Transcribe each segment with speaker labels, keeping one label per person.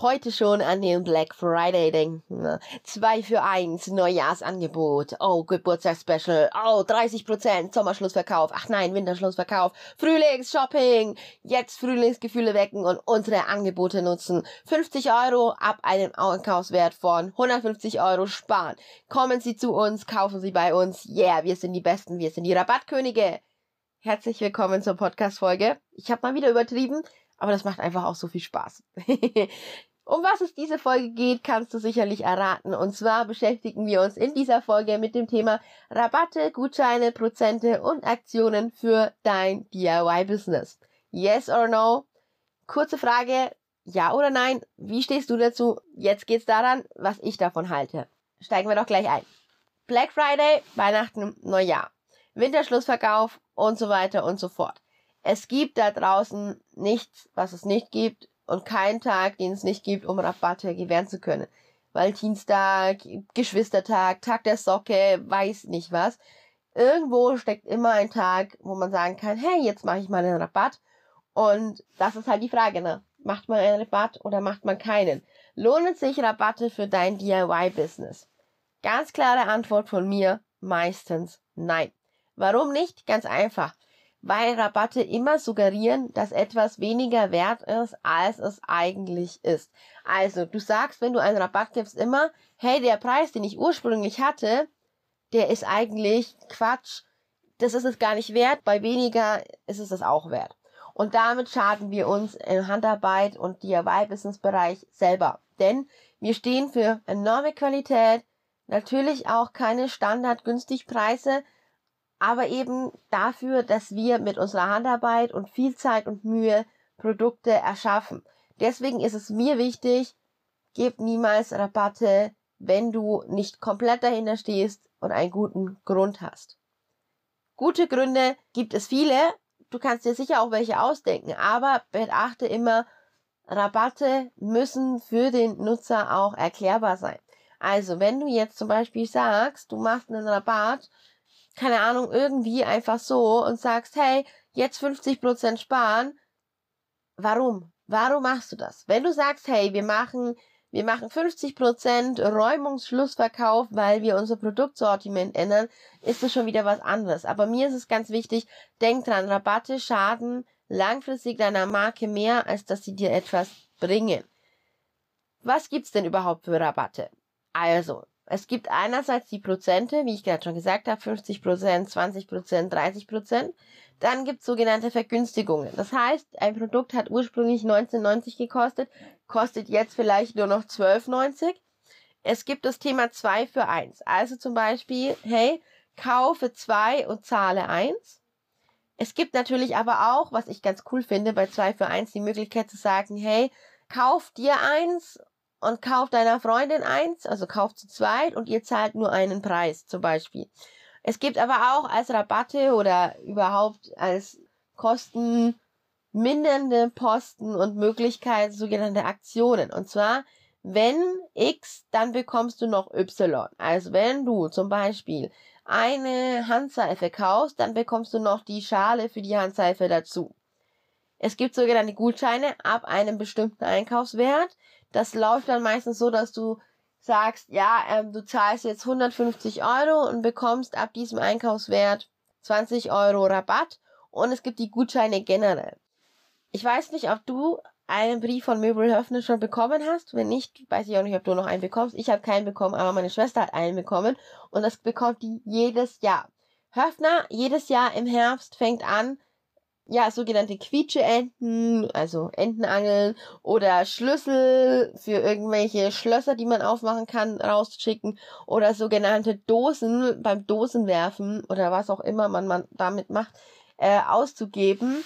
Speaker 1: Heute schon an den Black Friday denken. Zwei für eins, Neujahrsangebot. Oh, Geburtstagsspecial. Oh, 30% Sommerschlussverkauf. Ach nein, Winterschlussverkauf. Frühlingsshopping. Jetzt Frühlingsgefühle wecken und unsere Angebote nutzen. 50 Euro ab einem Einkaufswert von 150 Euro sparen. Kommen Sie zu uns, kaufen Sie bei uns. Yeah, wir sind die Besten, wir sind die Rabattkönige. Herzlich willkommen zur Podcast-Folge. Ich habe mal wieder übertrieben, aber das macht einfach auch so viel Spaß. Um was es diese Folge geht, kannst du sicherlich erraten. Und zwar beschäftigen wir uns in dieser Folge mit dem Thema Rabatte, Gutscheine, Prozente und Aktionen für dein DIY-Business. Yes or no? Kurze Frage, ja oder nein? Wie stehst du dazu? Jetzt geht's daran, was ich davon halte. Steigen wir doch gleich ein. Black Friday, Weihnachten, Neujahr, Winterschlussverkauf und so weiter und so fort. Es gibt da draußen nichts, was es nicht gibt und keinen Tag, den es nicht gibt, um Rabatte gewähren zu können. Valentinstag, Geschwistertag, Tag der Socke, weiß nicht was. Irgendwo steckt immer ein Tag, wo man sagen kann, hey, jetzt mache ich mal einen Rabatt. Und das ist halt die Frage, ne? Macht man einen Rabatt oder macht man keinen? Lohnen sich Rabatte für dein DIY-Business? Ganz klare Antwort von mir, meistens nein. Warum nicht? Ganz einfach weil Rabatte immer suggerieren, dass etwas weniger wert ist, als es eigentlich ist. Also, du sagst, wenn du einen Rabatt gibst, immer, hey, der Preis, den ich ursprünglich hatte, der ist eigentlich Quatsch. Das ist es gar nicht wert. Bei weniger ist es das auch wert. Und damit schaden wir uns im Handarbeit und DIY-Business-Bereich selber. Denn wir stehen für enorme Qualität, natürlich auch keine standardgünstig Preise, aber eben dafür, dass wir mit unserer Handarbeit und viel Zeit und Mühe Produkte erschaffen. Deswegen ist es mir wichtig, gib niemals Rabatte, wenn du nicht komplett dahinter stehst und einen guten Grund hast. Gute Gründe gibt es viele. Du kannst dir sicher auch welche ausdenken, aber beachte immer, Rabatte müssen für den Nutzer auch erklärbar sein. Also, wenn du jetzt zum Beispiel sagst, du machst einen Rabatt keine Ahnung, irgendwie einfach so und sagst, hey, jetzt 50% sparen, warum? Warum machst du das? Wenn du sagst, hey, wir machen, wir machen 50% Räumungsschlussverkauf, weil wir unser Produktsortiment ändern, ist das schon wieder was anderes. Aber mir ist es ganz wichtig, denk dran, Rabatte schaden langfristig deiner Marke mehr, als dass sie dir etwas bringen. Was gibt's denn überhaupt für Rabatte? Also, es gibt einerseits die Prozente, wie ich gerade schon gesagt habe, 50 Prozent, 20 Prozent, 30 Prozent. Dann gibt es sogenannte Vergünstigungen. Das heißt, ein Produkt hat ursprünglich 19,90 gekostet, kostet jetzt vielleicht nur noch 12,90. Es gibt das Thema 2 für 1. Also zum Beispiel, hey, kaufe 2 und zahle 1. Es gibt natürlich aber auch, was ich ganz cool finde, bei 2 für 1 die Möglichkeit zu sagen, hey, kauf dir eins und kauft deiner Freundin eins, also kauft zu zweit und ihr zahlt nur einen Preis zum Beispiel. Es gibt aber auch als Rabatte oder überhaupt als kostenmindernde Posten und Möglichkeiten sogenannte Aktionen. Und zwar, wenn X, dann bekommst du noch Y. Also wenn du zum Beispiel eine Handseife kaufst, dann bekommst du noch die Schale für die Handseife dazu. Es gibt sogenannte Gutscheine ab einem bestimmten Einkaufswert. Das läuft dann meistens so, dass du sagst, ja, ähm, du zahlst jetzt 150 Euro und bekommst ab diesem Einkaufswert 20 Euro Rabatt und es gibt die Gutscheine generell. Ich weiß nicht, ob du einen Brief von Möbel Höfner schon bekommen hast. Wenn nicht, weiß ich auch nicht, ob du noch einen bekommst. Ich habe keinen bekommen, aber meine Schwester hat einen bekommen und das bekommt die jedes Jahr. Höfner jedes Jahr im Herbst fängt an, ja, sogenannte Quietscheenten, also Entenangeln oder Schlüssel für irgendwelche Schlösser, die man aufmachen kann, rausschicken oder sogenannte Dosen beim Dosenwerfen oder was auch immer man, man damit macht, äh, auszugeben.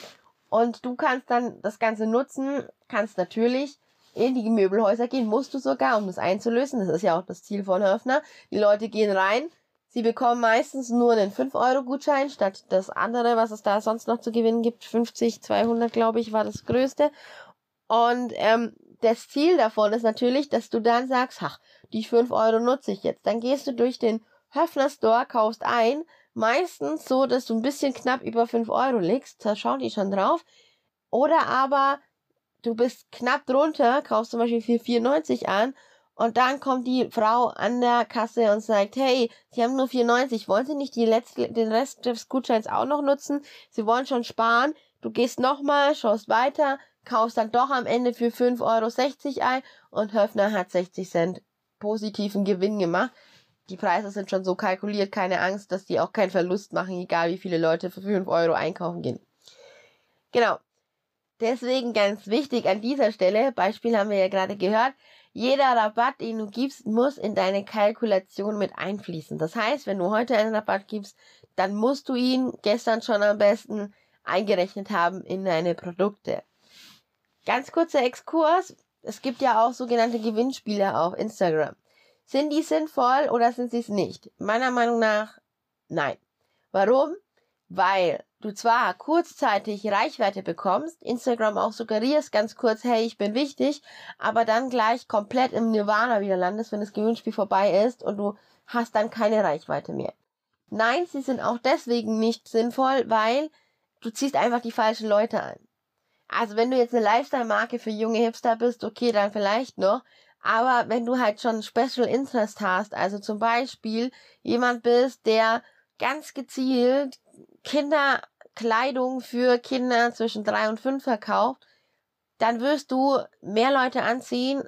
Speaker 1: Und du kannst dann das Ganze nutzen, kannst natürlich in die Möbelhäuser gehen, musst du sogar, um das einzulösen. Das ist ja auch das Ziel von Höfner. Die Leute gehen rein, Sie bekommen meistens nur einen 5-Euro-Gutschein statt das andere, was es da sonst noch zu gewinnen gibt. 50, 200, glaube ich, war das größte. Und ähm, das Ziel davon ist natürlich, dass du dann sagst, ach, die 5 Euro nutze ich jetzt. Dann gehst du durch den Höfner Store, kaufst ein, meistens so, dass du ein bisschen knapp über 5 Euro liegst, da schauen die schon drauf. Oder aber du bist knapp drunter, kaufst zum Beispiel für 4,90 an und dann kommt die Frau an der Kasse und sagt, hey, Sie haben nur 4,90, wollen Sie nicht die letzte, den Rest des Gutscheins auch noch nutzen? Sie wollen schon sparen. Du gehst nochmal, schaust weiter, kaufst dann doch am Ende für 5,60 Euro ein und Höfner hat 60 Cent positiven Gewinn gemacht. Die Preise sind schon so kalkuliert, keine Angst, dass die auch keinen Verlust machen, egal wie viele Leute für 5 Euro einkaufen gehen. Genau. Deswegen ganz wichtig an dieser Stelle, Beispiel haben wir ja gerade gehört, jeder Rabatt, den du gibst, muss in deine Kalkulation mit einfließen. Das heißt, wenn du heute einen Rabatt gibst, dann musst du ihn gestern schon am besten eingerechnet haben in deine Produkte. Ganz kurzer Exkurs. Es gibt ja auch sogenannte Gewinnspiele auf Instagram. Sind die sinnvoll oder sind sie es nicht? Meiner Meinung nach nein. Warum? Weil du zwar kurzzeitig Reichweite bekommst, Instagram auch suggerierst ganz kurz, hey, ich bin wichtig, aber dann gleich komplett im Nirvana wieder landest, wenn das Gewinnspiel vorbei ist und du hast dann keine Reichweite mehr. Nein, sie sind auch deswegen nicht sinnvoll, weil du ziehst einfach die falschen Leute an. Also wenn du jetzt eine Lifestyle-Marke für junge Hipster bist, okay, dann vielleicht noch. Aber wenn du halt schon Special Interest hast, also zum Beispiel jemand bist, der ganz gezielt Kinder Kleidung für Kinder zwischen drei und fünf verkauft, dann wirst du mehr Leute anziehen,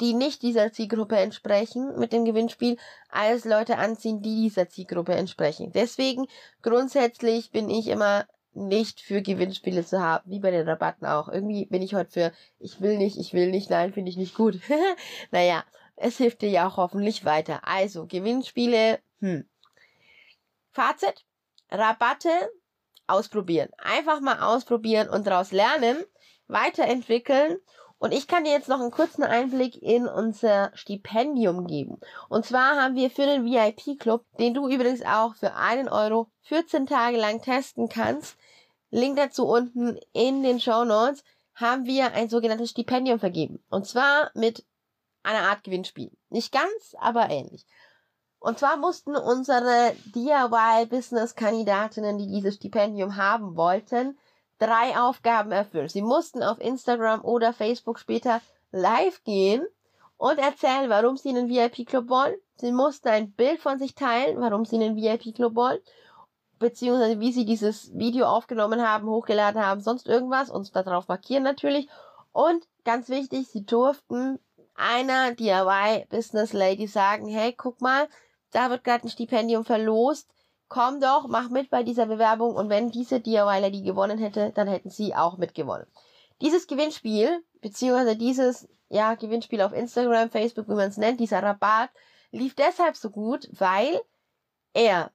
Speaker 1: die nicht dieser Zielgruppe entsprechen mit dem Gewinnspiel, als Leute anziehen, die dieser Zielgruppe entsprechen. Deswegen grundsätzlich bin ich immer nicht für Gewinnspiele zu haben, wie bei den Rabatten auch. Irgendwie bin ich heute für ich will nicht, ich will nicht, nein, finde ich nicht gut. naja, es hilft dir ja auch hoffentlich weiter. Also, Gewinnspiele, hm. Fazit, Rabatte ausprobieren. Einfach mal ausprobieren und daraus lernen, weiterentwickeln. Und ich kann dir jetzt noch einen kurzen Einblick in unser Stipendium geben. Und zwar haben wir für den VIP-Club, den du übrigens auch für einen Euro 14 Tage lang testen kannst, Link dazu unten in den Show Notes, haben wir ein sogenanntes Stipendium vergeben. Und zwar mit einer Art Gewinnspiel. Nicht ganz, aber ähnlich. Und zwar mussten unsere DIY-Business-Kandidatinnen, die dieses Stipendium haben wollten, drei Aufgaben erfüllen. Sie mussten auf Instagram oder Facebook später live gehen und erzählen, warum sie einen VIP-Club wollen. Sie mussten ein Bild von sich teilen, warum sie einen VIP-Club wollen, beziehungsweise wie sie dieses Video aufgenommen haben, hochgeladen haben, sonst irgendwas, uns darauf markieren natürlich. Und ganz wichtig, sie durften einer DIY-Business-Lady sagen, hey, guck mal, da wird gerade ein Stipendium verlost. Komm doch, mach mit bei dieser Bewerbung und wenn diese DIYler die gewonnen hätte, dann hätten sie auch mitgewonnen. Dieses Gewinnspiel, beziehungsweise dieses, ja, Gewinnspiel auf Instagram, Facebook, wie man es nennt, dieser Rabatt, lief deshalb so gut, weil er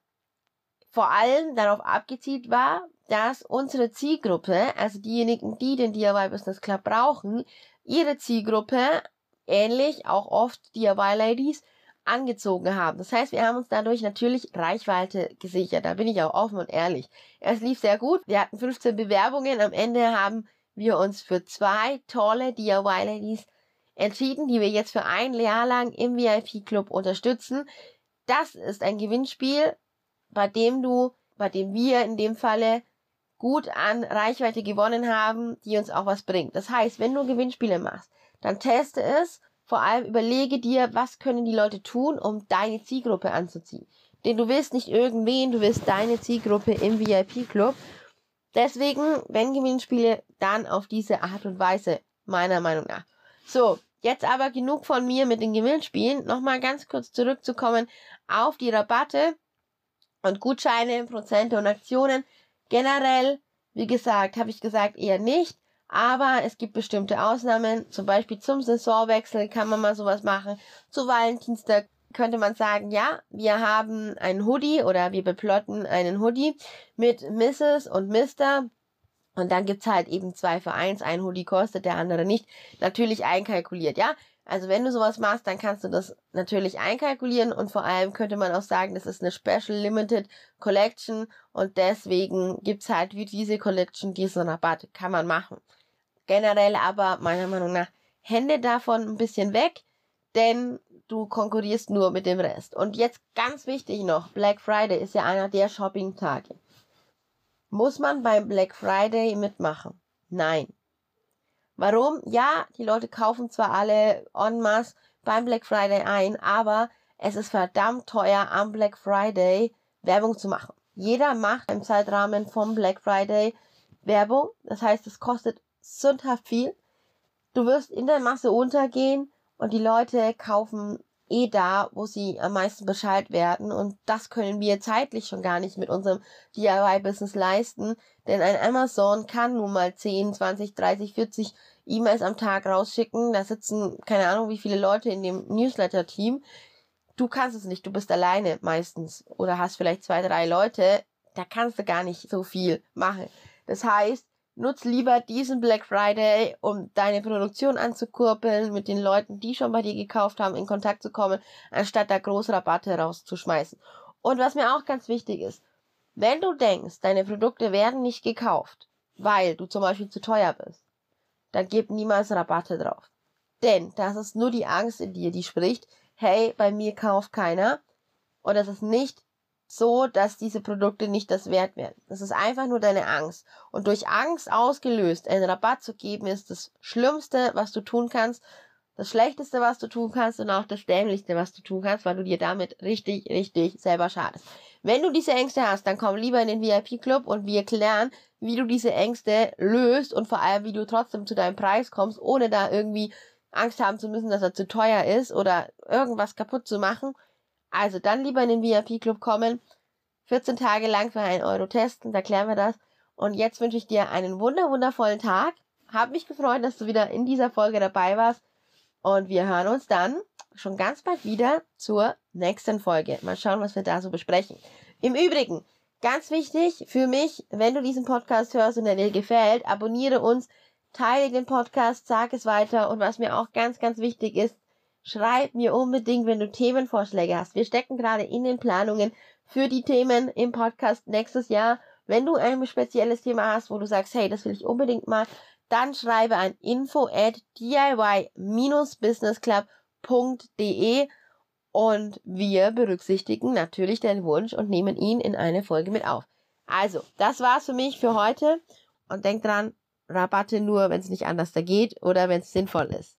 Speaker 1: vor allem darauf abgezielt war, dass unsere Zielgruppe, also diejenigen, die den DIY Business Club brauchen, ihre Zielgruppe, ähnlich auch oft DIY Ladies, angezogen haben. Das heißt, wir haben uns dadurch natürlich Reichweite gesichert. Da bin ich auch offen und ehrlich. Es lief sehr gut. Wir hatten 15 Bewerbungen. Am Ende haben wir uns für zwei tolle DIY-Ladies entschieden, die wir jetzt für ein Jahr lang im VIP-Club unterstützen. Das ist ein Gewinnspiel, bei dem du, bei dem wir in dem Falle gut an Reichweite gewonnen haben, die uns auch was bringt. Das heißt, wenn du Gewinnspiele machst, dann teste es vor allem überlege dir, was können die Leute tun, um deine Zielgruppe anzuziehen. Denn du willst nicht irgendwen, du willst deine Zielgruppe im VIP-Club. Deswegen, wenn Gewinnspiele, dann auf diese Art und Weise, meiner Meinung nach. So, jetzt aber genug von mir mit den Gewinnspielen. Nochmal ganz kurz zurückzukommen auf die Rabatte und Gutscheine, Prozente und Aktionen. Generell Wie gesagt, habe ich gesagt, eher nicht. Aber es gibt bestimmte Ausnahmen. Zum Beispiel zum Saisonwechsel kann man mal sowas machen. Zu Valentinstag könnte man sagen, ja, wir haben einen Hoodie oder wir beplotten einen Hoodie mit Mrs. und Mr. Und dann gibt's halt eben zwei für eins. Ein Hoodie kostet, der andere nicht. Natürlich einkalkuliert, ja. Also wenn du sowas machst, dann kannst du das natürlich einkalkulieren und vor allem könnte man auch sagen, das ist eine Special Limited Collection und deswegen gibt's halt wie diese Collection diesen Rabatt. Kann man machen. Generell aber meiner Meinung nach Hände davon ein bisschen weg, denn du konkurrierst nur mit dem Rest. Und jetzt ganz wichtig noch, Black Friday ist ja einer der Shopping-Tage. Muss man beim Black Friday mitmachen? Nein. Warum? Ja, die Leute kaufen zwar alle en masse beim Black Friday ein, aber es ist verdammt teuer am Black Friday Werbung zu machen. Jeder macht im Zeitrahmen vom Black Friday Werbung. Das heißt, es kostet sündhaft viel. Du wirst in der Masse untergehen und die Leute kaufen eh da, wo sie am meisten Bescheid werden. Und das können wir zeitlich schon gar nicht mit unserem DIY-Business leisten. Denn ein Amazon kann nun mal 10, 20, 30, 40 E-Mails am Tag rausschicken. Da sitzen keine Ahnung wie viele Leute in dem Newsletter-Team. Du kannst es nicht, du bist alleine meistens. Oder hast vielleicht zwei, drei Leute. Da kannst du gar nicht so viel machen. Das heißt, Nutz lieber diesen Black Friday, um deine Produktion anzukurbeln, mit den Leuten, die schon bei dir gekauft haben, in Kontakt zu kommen, anstatt da große Rabatte rauszuschmeißen. Und was mir auch ganz wichtig ist, wenn du denkst, deine Produkte werden nicht gekauft, weil du zum Beispiel zu teuer bist, dann gib niemals Rabatte drauf. Denn das ist nur die Angst in dir, die spricht, hey, bei mir kauft keiner. Und das ist nicht so, dass diese Produkte nicht das wert werden. Das ist einfach nur deine Angst. Und durch Angst ausgelöst, einen Rabatt zu geben, ist das Schlimmste, was du tun kannst. Das Schlechteste, was du tun kannst und auch das Dämlichste, was du tun kannst, weil du dir damit richtig, richtig selber schadest. Wenn du diese Ängste hast, dann komm lieber in den VIP-Club und wir klären, wie du diese Ängste löst und vor allem, wie du trotzdem zu deinem Preis kommst, ohne da irgendwie Angst haben zu müssen, dass er zu teuer ist oder irgendwas kaputt zu machen. Also dann lieber in den VIP-Club kommen, 14 Tage lang für einen Euro testen, da klären wir das. Und jetzt wünsche ich dir einen wunder wundervollen Tag. Hab mich gefreut, dass du wieder in dieser Folge dabei warst. Und wir hören uns dann schon ganz bald wieder zur nächsten Folge. Mal schauen, was wir da so besprechen. Im Übrigen, ganz wichtig für mich, wenn du diesen Podcast hörst und er dir gefällt, abonniere uns, teile den Podcast, sag es weiter. Und was mir auch ganz, ganz wichtig ist, Schreib mir unbedingt, wenn du Themenvorschläge hast. Wir stecken gerade in den Planungen für die Themen im Podcast nächstes Jahr. Wenn du ein spezielles Thema hast, wo du sagst, hey, das will ich unbedingt mal, dann schreibe an info at diy-businessclub.de und wir berücksichtigen natürlich deinen Wunsch und nehmen ihn in eine Folge mit auf. Also, das war's für mich für heute und denk dran, Rabatte nur, wenn es nicht anders da geht oder wenn es sinnvoll ist.